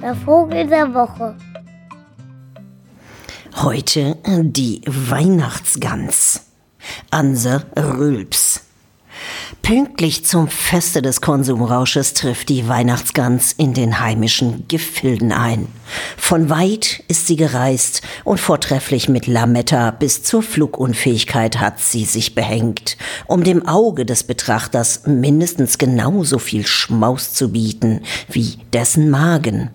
Der Vogel der Woche. Heute die Weihnachtsgans. Anse Rülps. Pünktlich zum Feste des Konsumrausches trifft die Weihnachtsgans in den heimischen Gefilden ein. Von weit ist sie gereist und vortrefflich mit Lametta bis zur Flugunfähigkeit hat sie sich behängt, um dem Auge des Betrachters mindestens genauso viel Schmaus zu bieten wie dessen Magen.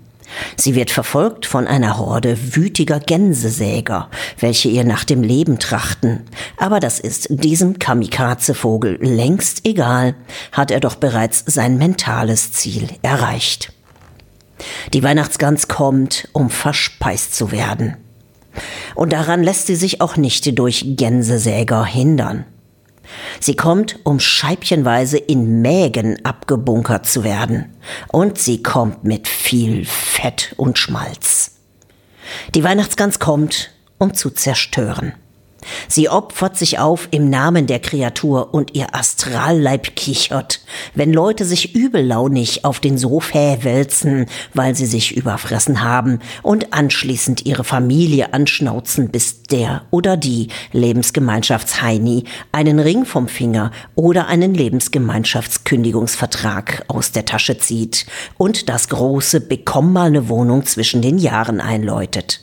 Sie wird verfolgt von einer Horde wütiger Gänsesäger, welche ihr nach dem Leben trachten. Aber das ist diesem Kamikaze-Vogel längst egal, hat er doch bereits sein mentales Ziel erreicht. Die Weihnachtsgans kommt, um verspeist zu werden. Und daran lässt sie sich auch nicht durch Gänsesäger hindern. Sie kommt, um scheibchenweise in Mägen abgebunkert zu werden. Und sie kommt mit viel Fett und Schmalz. Die Weihnachtsgans kommt, um zu zerstören. Sie opfert sich auf im Namen der Kreatur und ihr Astralleib kichert, wenn Leute sich übellaunig auf den Sofa wälzen, weil sie sich überfressen haben und anschließend ihre Familie anschnauzen, bis der oder die Lebensgemeinschaftsheini einen Ring vom Finger oder einen Lebensgemeinschaftskündigungsvertrag aus der Tasche zieht und das große Bekomm mal eine Wohnung zwischen den Jahren einläutet.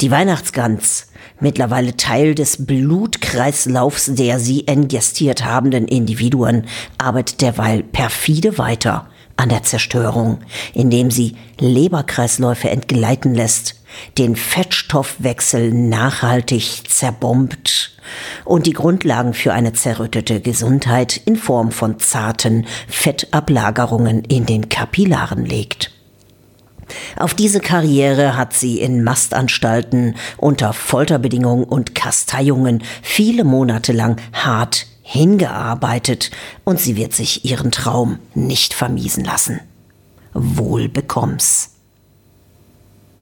Die Weihnachtsgans, mittlerweile Teil des Blutkreislaufs der sie engestiert habenden Individuen, arbeitet derweil perfide weiter an der Zerstörung, indem sie Leberkreisläufe entgleiten lässt, den Fettstoffwechsel nachhaltig zerbombt und die Grundlagen für eine zerrüttete Gesundheit in Form von zarten Fettablagerungen in den Kapillaren legt. Auf diese Karriere hat sie in Mastanstalten unter Folterbedingungen und Kasteiungen viele Monate lang hart hingearbeitet und sie wird sich ihren Traum nicht vermiesen lassen. Wohl bekomm's.